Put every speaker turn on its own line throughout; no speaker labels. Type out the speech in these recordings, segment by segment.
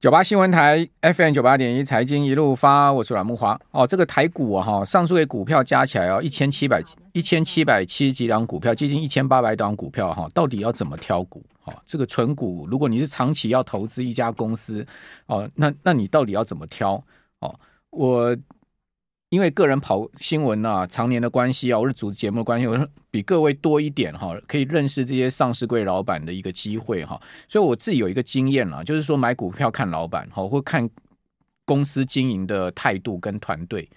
九八新闻台 FM 九八点一财经一路发，我是阮木华。哦，这个台股啊，哈，上述的股票加起来要一千七百一千七百七十几档股票，接近一千八百档股票，哈，到底要怎么挑股？哦，这个存股，如果你是长期要投资一家公司，哦，那那你到底要怎么挑？哦，我。因为个人跑新闻啊，常年的关系啊，我是主持节目的关系，我比各位多一点哈，可以认识这些上市柜老板的一个机会哈，所以我自己有一个经验啊，就是说买股票看老板哈，或看公司经营的态度跟团队。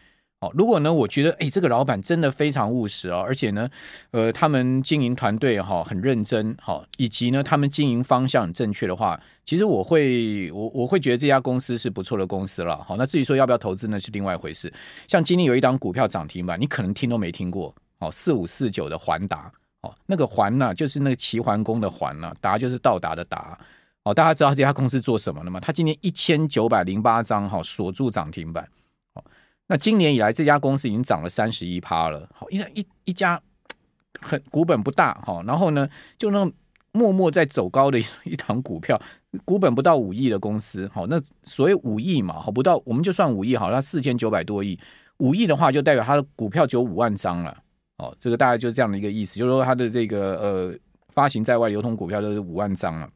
哦如果呢，我觉得哎，这个老板真的非常务实哦，而且呢，呃，他们经营团队哈很认真，好，以及呢，他们经营方向很正确的话，其实我会我我会觉得这家公司是不错的公司了。好，那至于说要不要投资呢，是另外一回事。像今天有一档股票涨停板，你可能听都没听过，哦，四五四九的环达，哦，那个环呢，就是那个齐桓公的环呢，达就是到达的达，哦，大家知道这家公司做什么的吗？他今天一千九百零八张哈锁住涨停板。那今年以来，这家公司已经涨了三十一趴了。好，一一一家很股本不大，哈，然后呢，就那种默默在走高的一 一档股票，股本不到五亿的公司，好，那所谓五亿嘛，好，不到，我们就算五亿好，它四千九百多亿，五亿的话就代表它的股票只有五万张了，哦，这个大概就是这样的一个意思，就是说它的这个呃发行在外流通股票都是五万张了。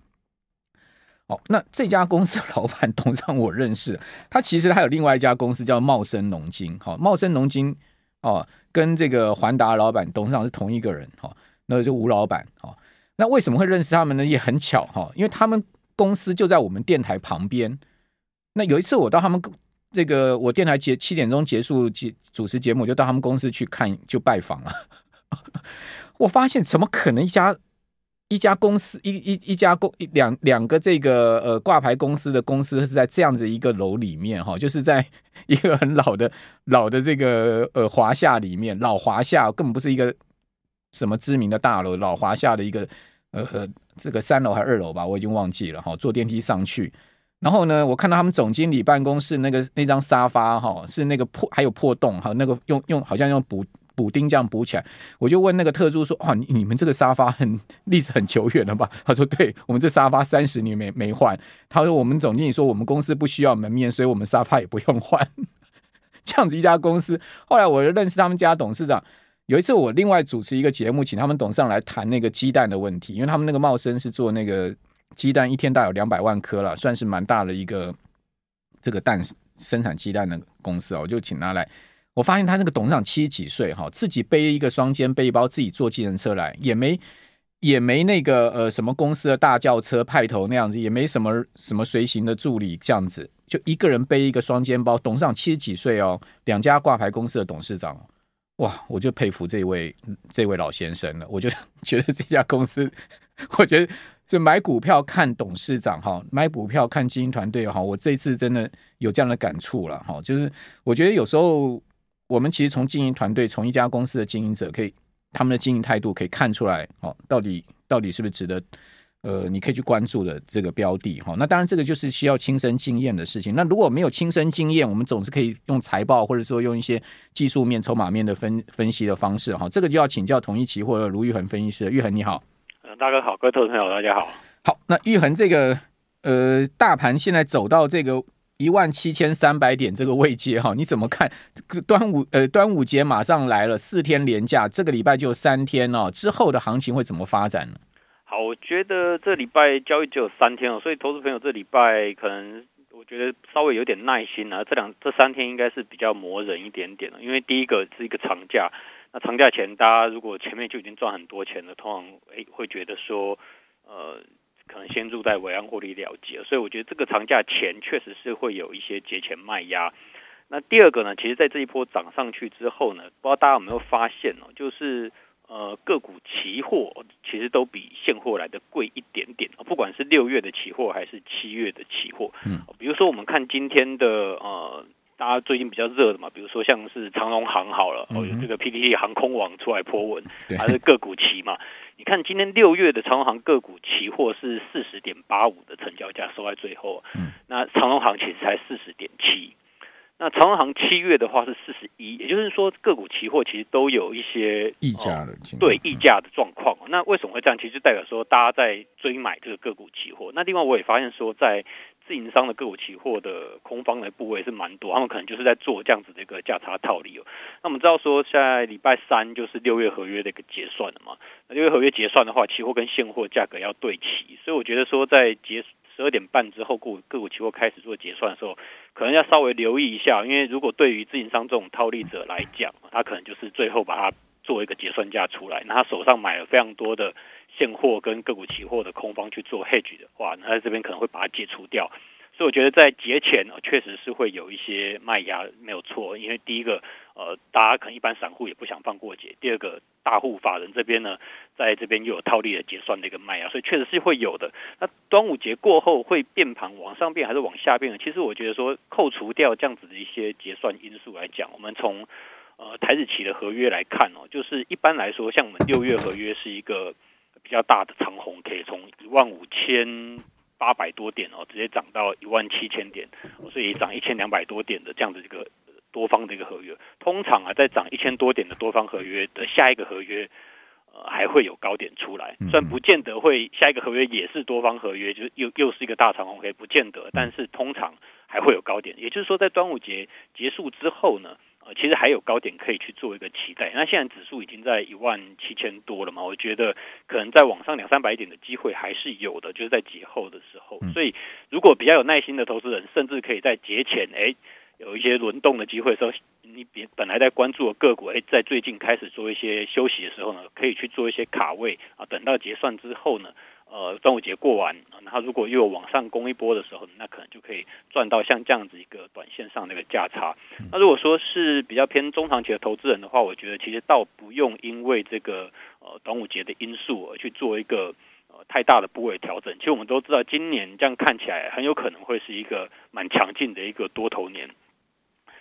哦，那这家公司老板董事长我认识，他其实还有另外一家公司叫茂生农金，好，茂生农金哦，跟这个环达老板董事长是同一个人，哈，那就吴老板，哈，那为什么会认识他们呢？也很巧，哈，因为他们公司就在我们电台旁边。那有一次我到他们这个我电台节七点钟结束节主持节目，就到他们公司去看，就拜访了。我发现怎么可能一家？一家公司，一一一家公一两两个这个呃挂牌公司的公司是在这样子一个楼里面哈，就是在一个很老的 老的这个呃华夏里面，老华夏根本不是一个什么知名的大楼，老华夏的一个呃呃这个三楼还是二楼吧，我已经忘记了哈，坐电梯上去，然后呢，我看到他们总经理办公室那个那张沙发哈，是那个破还有破洞哈，那个用用好像用补。补丁这样补起来，我就问那个特助说：“哇，你你们这个沙发很历史很久远了吧？” 他说：“对，我们这沙发三十年没没换。”他说：“我们总经理说我们公司不需要门面，所以我们沙发也不用换。”这样子一家公司，后来我就认识他们家董事长。有一次我另外主持一个节目，请他们董事长来谈那个鸡蛋的问题，因为他们那个茂生是做那个鸡蛋，一天大有两百万颗了，算是蛮大的一个这个蛋生产鸡蛋的公司啊，我就请他来。我发现他那个董事长七十几岁哈，自己背一个双肩背包，自己坐计程车来，也没也没那个呃什么公司的大轿车派头那样子，也没什么什么随行的助理这样子，就一个人背一个双肩包。董事长七十几岁哦，两家挂牌公司的董事长，哇，我就佩服这位这位老先生了。我就觉得这家公司，我觉得就买股票看董事长哈，买股票看经营团队哈，我这次真的有这样的感触了哈，就是我觉得有时候。我们其实从经营团队，从一家公司的经营者，可以他们的经营态度可以看出来，哦，到底到底是不是值得，呃，你可以去关注的这个标的，哈。那当然，这个就是需要亲身经验的事情。那如果没有亲身经验，我们总是可以用财报，或者说用一些技术面、筹码面的分分析的方式，哈。这个就要请教同一期货的卢玉恒分析师，玉恒你好。
嗯，大哥好，各位投资朋友大家好。
好，那玉恒这个呃，大盘现在走到这个。一万七千三百点这个位阶哈，你怎么看？端午呃，端午节马上来了，四天连假，这个礼拜就三天哦，之后的行情会怎么发展呢？
好，我觉得这礼拜交易只有三天哦，所以投资朋友这礼拜可能我觉得稍微有点耐心啊。这两这三天应该是比较磨人一点点的，因为第一个是一个长假，那长假前大家如果前面就已经赚很多钱了，通常诶会觉得说呃。可能先入袋为安获利了结，所以我觉得这个长假前确实是会有一些节前卖压。那第二个呢，其实，在这一波涨上去之后呢，不知道大家有没有发现哦，就是呃个股期货其实都比现货来的贵一点点，不管是六月的期货还是七月的期货。嗯，比如说我们看今天的呃。大家最近比较热的嘛，比如说像是长荣航好了，哦，有这个 PTT 航空网出来 po 文，还是个股期嘛？你看今天六月的长荣航个股期货是四十点八五的成交价收在最后，嗯，那长荣航其实才四十点七，那长荣航七月的话是四十一，也就是说个股期货其实都有一些
溢价的，
对溢价的状况。那为什么会这样？其实就代表说大家在追买这个个股期货。那另外我也发现说在自营商的个股期货的空方的部位是蛮多，他们可能就是在做这样子的一个价差套利哦。那我们知道说，在礼拜三就是六月合约的一个结算了嘛。那六月合约结算的话，期货跟现货价格要对齐，所以我觉得说在结十二点半之后，个股个股期货开始做结算的时候，可能要稍微留意一下，因为如果对于自营商这种套利者来讲，他可能就是最后把它做一个结算价出来，那他手上买了非常多的。现货跟个股期货的空方去做 hedge 的话，那在这边可能会把它解除掉，所以我觉得在节前呢，确实是会有一些卖压，没有错。因为第一个，呃，大家可能一般散户也不想放过节；第二个，大户法人这边呢，在这边又有套利的结算的一个卖压，所以确实是会有的。那端午节过后会变盘往上变还是往下变呢？其实我觉得说，扣除掉这样子的一些结算因素来讲，我们从呃台指期的合约来看哦，就是一般来说，像我们六月合约是一个。比较大的长红，可以从一万五千八百多点哦，直接涨到一万七千点，所以涨一千两百多点的这样的一个多方的一个合约。通常啊，在涨一千多点的多方合约的下一个合约，呃，还会有高点出来。虽然不见得会下一个合约也是多方合约，就是又又是一个大长红，可以不见得，但是通常还会有高点。也就是说，在端午节结束之后呢，其实还有高点可以去做一个期待。那现在指数已经在一万七千多了嘛，我觉得可能再往上两三百点的机会还是有的，就是在节后的时候。所以如果比较有耐心的投资人，甚至可以在节前哎有一些轮动的机会的时候，你别本来在关注的个股哎，在最近开始做一些休息的时候呢，可以去做一些卡位啊，等到结算之后呢。呃，端午节过完，然后如果又往上攻一波的时候，那可能就可以赚到像这样子一个短线上的一个价差。那如果说是比较偏中长期的投资人的话，我觉得其实倒不用因为这个呃端午节的因素而去做一个呃太大的部位调整。其实我们都知道，今年这样看起来很有可能会是一个蛮强劲的一个多头年。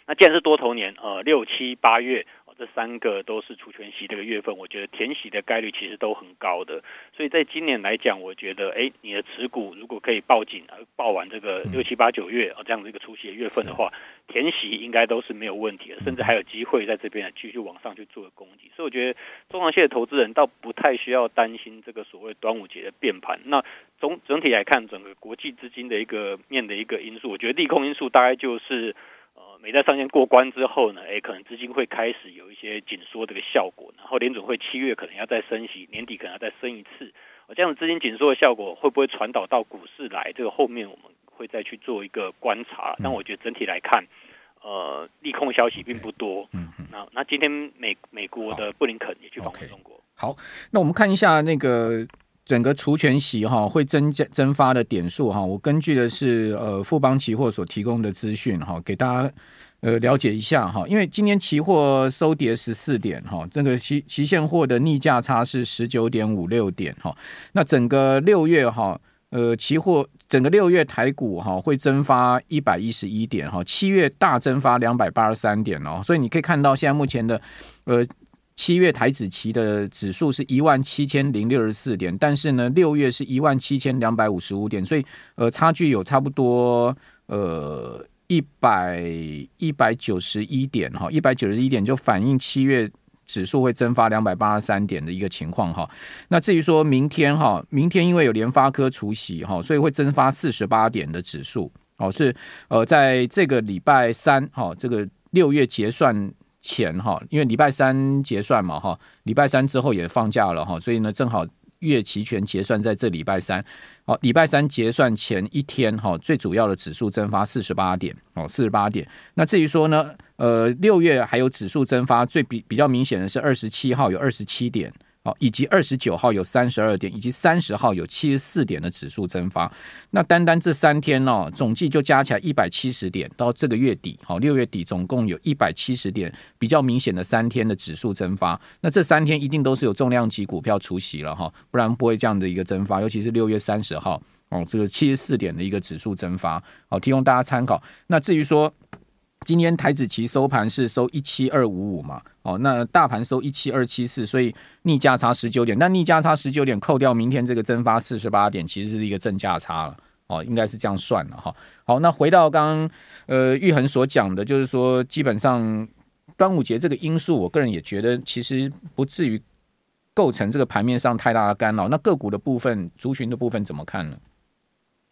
那既然是多头年，呃，六七八月。这三个都是除权息这个月份，我觉得填息的概率其实都很高的，所以在今年来讲，我觉得，哎，你的持股如果可以抱紧，抱完这个六七八九月啊这样的一个除息的月份的话，填息应该都是没有问题的，甚至还有机会在这边继续往上去做攻击。所以我觉得中长线的投资人倒不太需要担心这个所谓端午节的变盘。那总整体来看，整个国际资金的一个面的一个因素，我觉得利空因素大概就是。美债上限过关之后呢，诶，可能资金会开始有一些紧缩这个效果，然后联准会七月可能要再升息，年底可能要再升一次，这样资金紧缩的效果会不会传导到股市来？这个后面我们会再去做一个观察。但我觉得整体来看，呃，利空消息并不多。嗯嗯。那那今天美美国的布林肯也去访问中国。
好，那我们看一下那个。整个除权息哈会增加增发的点数哈，我根据的是呃富邦期货所提供的资讯哈，给大家呃了解一下哈。因为今天期货收跌十四点哈，这个期期现货的逆价差是十九点五六点哈。那整个六月哈呃期货整个六月台股哈会增发一百一十一点哈，七月大增发两百八十三点哦，所以你可以看到现在目前的呃。七月台指期的指数是一万七千零六十四点，但是呢，六月是一万七千两百五十五点，所以呃，差距有差不多呃一百一百九十一点哈，一百九十一点就反映七月指数会增发两百八十三点的一个情况哈。那至于说明天哈，明天因为有联发科除息哈，所以会增发四十八点的指数哦，是呃，在这个礼拜三哈，这个六月结算。前哈，因为礼拜三结算嘛哈，礼拜三之后也放假了哈，所以呢，正好月期权结算在这礼拜三，好，礼拜三结算前一天哈，最主要的指数蒸发四十八点哦，四十八点。那至于说呢，呃，六月还有指数蒸发最比比较明显的是二十七号有二十七点。以及二十九号有三十二点，以及三十号有七十四点的指数增发。那单单这三天呢，总计就加起来一百七十点。到这个月底，好，六月底总共有一百七十点，比较明显的三天的指数增发。那这三天一定都是有重量级股票出席了哈，不然不会这样的一个增发。尤其是六月三十号，哦，这个七十四点的一个指数增发，好，提供大家参考。那至于说。今天台指期收盘是收一七二五五嘛？哦，那大盘收一七二七四，所以逆价差十九点。那逆价差十九点扣掉明天这个增发四十八点，其实是一个正价差了。哦，应该是这样算了哈。好，那回到刚刚呃玉恒所讲的，就是说基本上端午节这个因素，我个人也觉得其实不至于构成这个盘面上太大的干扰。那个股的部分、族群的部分怎么看呢？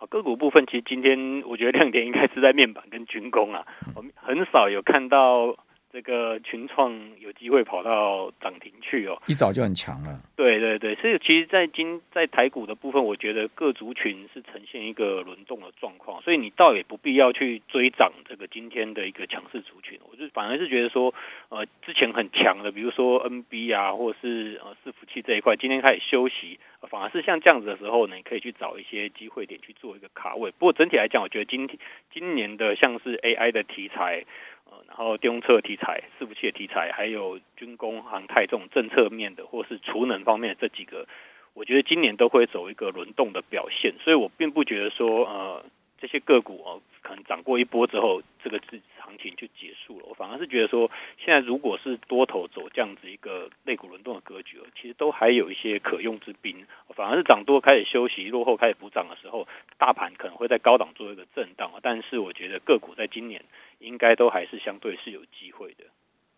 个股部分其实今天我觉得亮点应该是在面板跟军工啊，我们很少有看到。这个群创有机会跑到涨停去哦，
一早就很强了。
对对对，所以其实，在今在台股的部分，我觉得各族群是呈现一个轮动的状况，所以你倒也不必要去追涨这个今天的一个强势族群。我就反而是觉得说，呃，之前很强的，比如说 NB 啊，或是呃伺服器这一块，今天开始休息，反而是像这样子的时候呢，你可以去找一些机会点去做一个卡位。不过整体来讲，我觉得今天今年的像是 AI 的题材。呃然后电动车题材、伺服器的题材，还有军工、航太这种政策面的，或是储能方面的这几个，我觉得今年都会走一个轮动的表现，所以我并不觉得说，呃，这些个股哦，可能涨过一波之后，这个是行情就结束了。我反而是觉得说，现在如果是多头走这样子一个类股轮动的格局，其实都还有一些可用之兵。反而是涨多开始休息，落后开始补涨的时候，大盘可能会在高档做一个震荡。但是我觉得个股在今年。应该都还是相对是有机会的。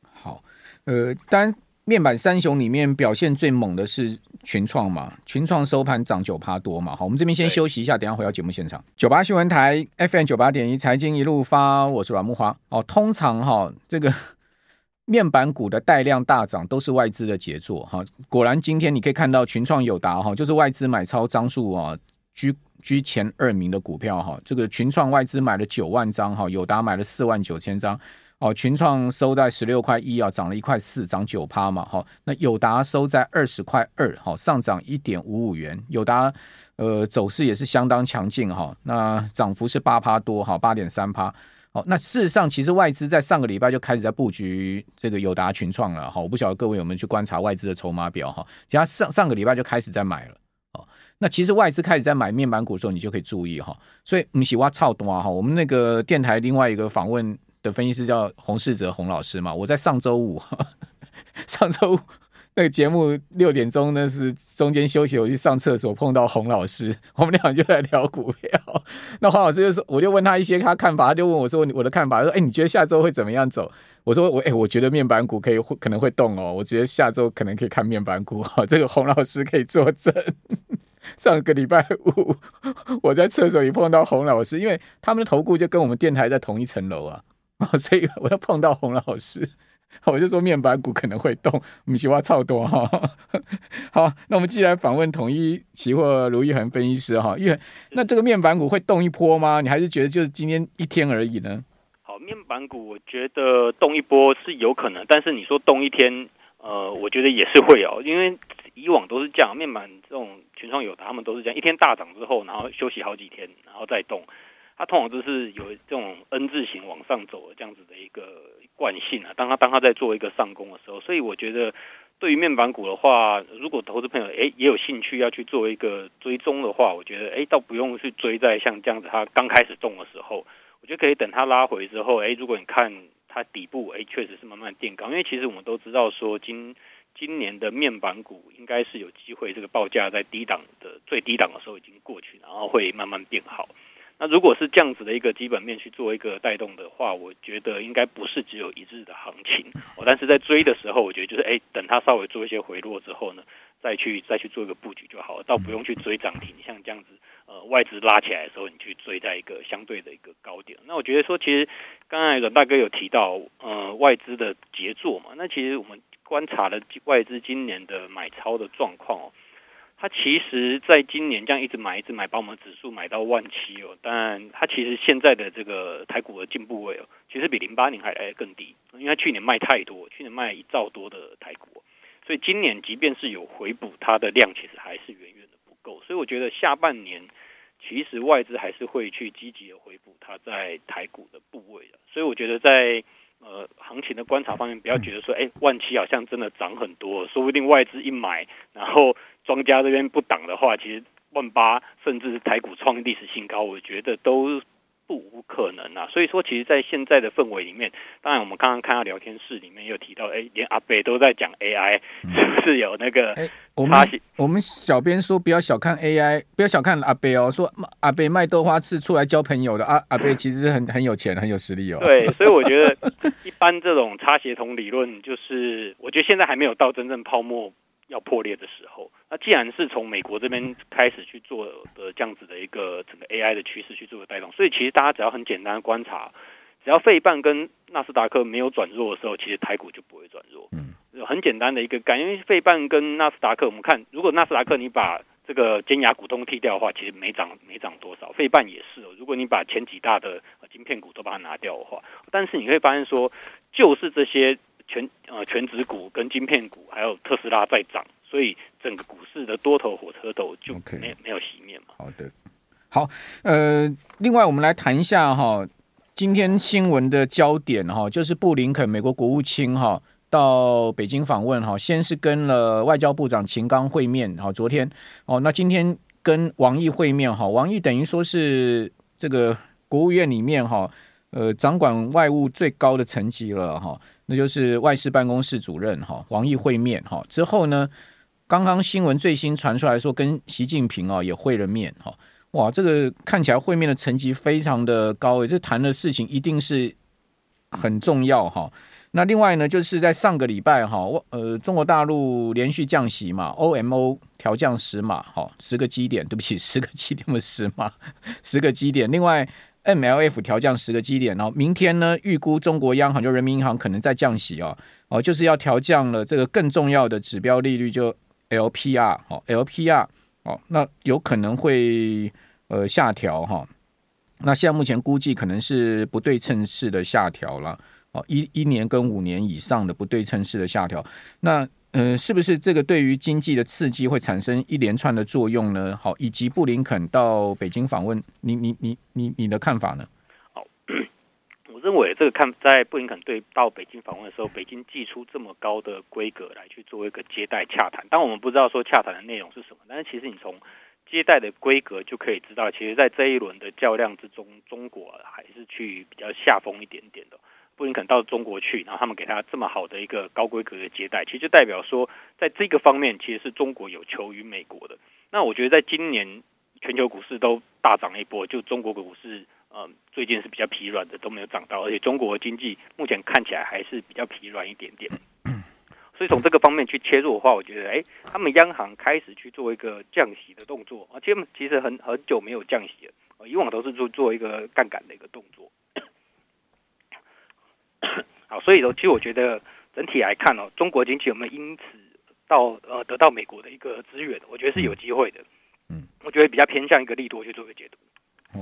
好，呃，当然面板三雄里面表现最猛的是群创嘛，群创收盘涨九趴多嘛。好，我们这边先休息一下，等下回到节目现场。九八新闻台 FM 九八点一财经一路发，我是阮木华。哦，通常哈、哦，这个 面板股的带量大涨都是外资的杰作哈。果然今天你可以看到群创友达哈，就是外资买超张数啊居。居前二名的股票哈，这个群创外资买了九万张哈，友达买了四万九千张哦。群创收在十六块一啊，涨了一块四，涨九趴嘛哈。那友达收在二十块二，哈，上涨一点五五元。友达呃走势也是相当强劲哈，那涨幅是八趴多哈，八点三趴。好，那事实上其实外资在上个礼拜就开始在布局这个友达群创了哈。我不晓得各位有没有去观察外资的筹码表哈，其他上上个礼拜就开始在买了。那其实外资开始在买面板股的时候，你就可以注意哈。所以不是我操多哈。我们那个电台另外一个访问的分析师叫洪世哲洪老师嘛。我在上周五，上周五那个节目六点钟呢是中间休息，我去上厕所碰到洪老师，我们俩就在聊股票。那黄老师就说，我就问他一些他看法，他就问我说我的看法，说哎，你觉得下周会怎么样走？我说我哎，我觉得面板股可以可能会动哦。我觉得下周可能可以看面板股哈。这个洪老师可以作证。上个礼拜五，我在厕所里碰到洪老师，因为他们的投顾就跟我们电台在同一层楼啊，哦所以我要碰到洪老师，我就说面板股可能会动，我们喜欢超多哈。好，那我们既然访问统一期货卢昱衡分析师哈，因为那这个面板股会动一波吗？你还是觉得就是今天一天而已呢？
好，面板股我觉得动一波是有可能，但是你说动一天，呃，我觉得也是会有，因为。以往都是这样，面板这种群创友达，他们都是这样，一天大涨之后，然后休息好几天，然后再动。它通常就是有这种 N 字形往上走的这样子的一个惯性啊。当它当它在做一个上攻的时候，所以我觉得对于面板股的话，如果投资朋友诶也有兴趣要去做一个追踪的话，我觉得诶倒不用去追在像这样子它刚开始动的时候，我觉得可以等它拉回之后，诶如果你看它底部诶确实是慢慢垫高，因为其实我们都知道说今。今年的面板股应该是有机会，这个报价在低档的最低档的时候已经过去，然后会慢慢变好。那如果是这样子的一个基本面去做一个带动的话，我觉得应该不是只有一日的行情。哦，但是在追的时候，我觉得就是哎，等它稍微做一些回落之后呢，再去再去做一个布局就好了，倒不用去追涨停。像这样子，呃，外资拉起来的时候，你去追在一个相对的一个高点。那我觉得说，其实刚才阮大哥有提到，呃，外资的杰作嘛，那其实我们。观察了外资今年的买超的状况哦，它其实在今年这样一直买一直买，把我们指数买到万七哦。但它其实现在的这个台股的进步位哦，其实比零八年还来得更低，因为它去年卖太多，去年卖一兆多的台股，所以今年即便是有回补，它的量其实还是远远的不够。所以我觉得下半年其实外资还是会去积极的回补它在台股的部位的。所以我觉得在。呃，行情的观察方面，不要觉得说，哎，万七好像真的涨很多，说不定外资一买，然后庄家这边不挡的话，其实万八甚至是台股创历史新高，我觉得都。不无可能啊，所以说，其实，在现在的氛围里面，当然，我们刚刚看到聊天室里面有提到，哎，连阿伯都在讲 AI，是不是有那个？哎，
我们我们小编说，不要小看 AI，不要小看阿伯哦，说阿伯卖豆花是出来交朋友的，阿阿伯其实很很有钱，很有实力哦。
对，所以我觉得，一般这种差协同理论，就是我觉得现在还没有到真正泡沫要破裂的时候。那既然是从美国这边开始去做的这样子的一个整个 AI 的趋势去做的带动，所以其实大家只要很简单的观察，只要费半跟纳斯达克没有转弱的时候，其实台股就不会转弱。嗯，很简单的一个概念，因为费半跟纳斯达克，我们看如果纳斯达克你把这个尖牙股东剔掉的话，其实没涨没涨多少，费半也是哦。如果你把前几大的晶片股都把它拿掉的话，但是你会发现说，就是这些全呃全指股跟晶片股还有特斯拉在涨。所以整个股市的多头火车头就
没.
没有熄灭嘛。
好的，好，呃，另外我们来谈一下哈，今天新闻的焦点哈，就是布林肯美国国务卿哈到北京访问哈，先是跟了外交部长秦刚会面，好，昨天哦，那今天跟王毅会面哈，王毅等于说是这个国务院里面哈，呃，掌管外务最高的层级了哈，那就是外事办公室主任哈，王毅会面哈之后呢。刚刚新闻最新传出来说，跟习近平啊也会了面哈，哇，这个看起来会面的层级非常的高诶，这谈的事情一定是很重要哈。那另外呢，就是在上个礼拜哈，呃，中国大陆连续降息嘛，OMO 调降十码哈，十个基点，对不起，十个基点的十码，十个基点。另外 MLF 调降十个基点，然后明天呢，预估中国央行就人民银行可能再降息啊，哦，就是要调降了这个更重要的指标利率就。LPR 哦，LPR 哦，那有可能会呃下调哈。那现在目前估计可能是不对称式的下调了哦，一一年跟五年以上的不对称式的下调。那嗯、呃，是不是这个对于经济的刺激会产生一连串的作用呢？好，以及布林肯到北京访问，你你你你你的看法呢？
好，我认为这个看在布林肯对到北京访问的时候，北京寄出这么高的规格来去做一个接待洽谈，当我们不知道说洽谈的内容是什么，但是其实你从接待的规格就可以知道，其实，在这一轮的较量之中，中国还是去比较下风一点点的。布林肯到中国去，然后他们给他这么好的一个高规格的接待，其实就代表说，在这个方面，其实是中国有求于美国的。那我觉得，在今年全球股市都大涨一波，就中国股市。嗯，最近是比较疲软的，都没有涨到，而且中国经济目前看起来还是比较疲软一点点。所以从这个方面去切入的话，我觉得，哎，他们央行开始去做一个降息的动作，而且其实很很久没有降息了，以往都是做做一个杠杆的一个动作。好，所以呢，其实我觉得整体来看哦，中国经济有没有因此到呃得到美国的一个资源，我觉得是有机会的。嗯，我觉得比较偏向一个利多去做一个解读。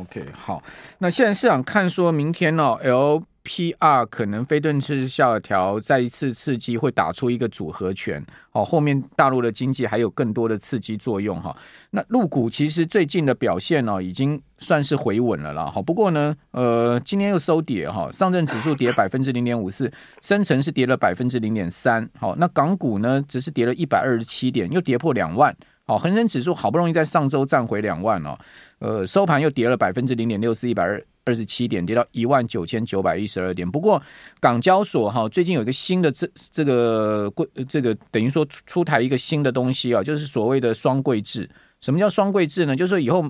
OK，好，那现在市场看说明天呢、哦、LPR 可能非对称下调，再一次刺激会打出一个组合拳，哦，后面大陆的经济还有更多的刺激作用哈。那陆股其实最近的表现呢、哦，已经算是回稳了啦。好，不过呢，呃，今天又收跌哈，上证指数跌百分之零点五四，深成是跌了百分之零点三。好，那港股呢，只是跌了一百二十七点，又跌破两万。好，恒生指数好不容易在上周站回两万哦，呃，收盘又跌了百分之零点六四，一百二二十七点，跌到一万九千九百一十二点。不过港交所哈，最近有一个新的这这个贵这个等于说出出台一个新的东西啊，就是所谓的双柜制。什么叫双柜制呢？就是说以后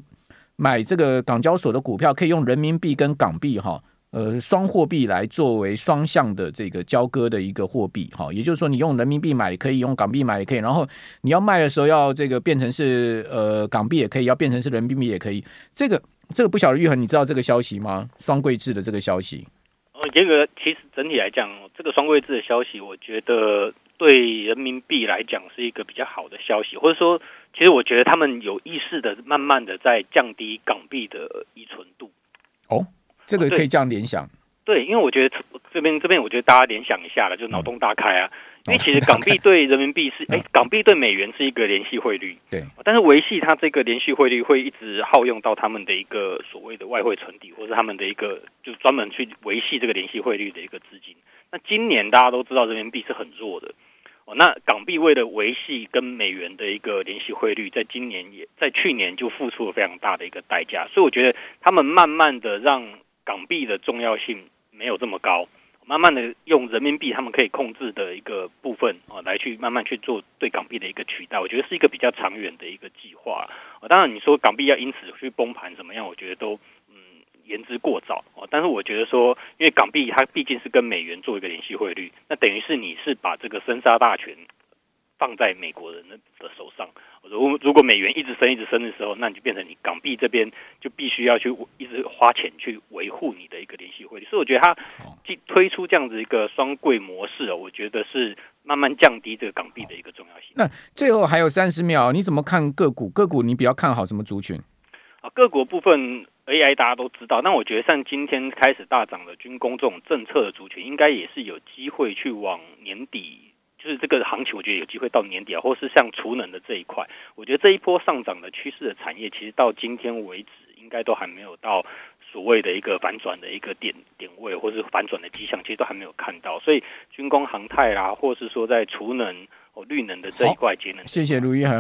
买这个港交所的股票可以用人民币跟港币哈。呃，双货币来作为双向的这个交割的一个货币，哈，也就是说，你用人民币买也可以，用港币买也可以，然后你要卖的时候要这个变成是呃港币也可以，要变成是人民币也可以。这个这个不晓得玉恒，你知道这个消息吗？双柜制的这个消息？
呃，这个其实整体来讲，这个双柜制的消息，我觉得对人民币来讲是一个比较好的消息，或者说，其实我觉得他们有意识的慢慢的在降低港币的依存度。
哦。这个可以这样联想，
对，因为我觉得这边这边，我觉得大家联想一下了，就脑洞大开啊。嗯、因为其实港币对人民币是，哎、嗯，港币对美元是一个联系汇率，对。但是维系它这个联系汇率会一直耗用到他们的一个所谓的外汇存底，或是他们的一个就专门去维系这个联系汇率的一个资金。那今年大家都知道人民币是很弱的，哦，那港币为了维系跟美元的一个联系汇率，在今年也在去年就付出了非常大的一个代价，所以我觉得他们慢慢的让。港币的重要性没有这么高，慢慢的用人民币他们可以控制的一个部分啊，来去慢慢去做对港币的一个取代，我觉得是一个比较长远的一个计划。当然你说港币要因此去崩盘怎么样，我觉得都嗯言之过早。但是我觉得说，因为港币它毕竟是跟美元做一个联系汇率，那等于是你是把这个生杀大权放在美国人的手上。如果如果美元一直升一直升的时候，那你就变成你港币这边就必须要去一直花钱去维护你的一个联系汇率。所以我觉得它推出这样子一个双柜模式哦，我觉得是慢慢降低这个港币的一个重要性。
那最后还有三十秒，你怎么看个股？个股你比较看好什么族群？
啊，个股部分 AI 大家都知道，那我觉得像今天开始大涨的军工这种政策的族群，应该也是有机会去往年底。就是这个行情，我觉得有机会到年底啊，或是像储能的这一块，我觉得这一波上涨的趋势的产业，其实到今天为止，应该都还没有到所谓的一个反转的一个点点位，或是反转的迹象，其实都还没有看到。所以军工、航太啦，或是说在储能、哦绿能的这一块节能，谢谢卢一恒。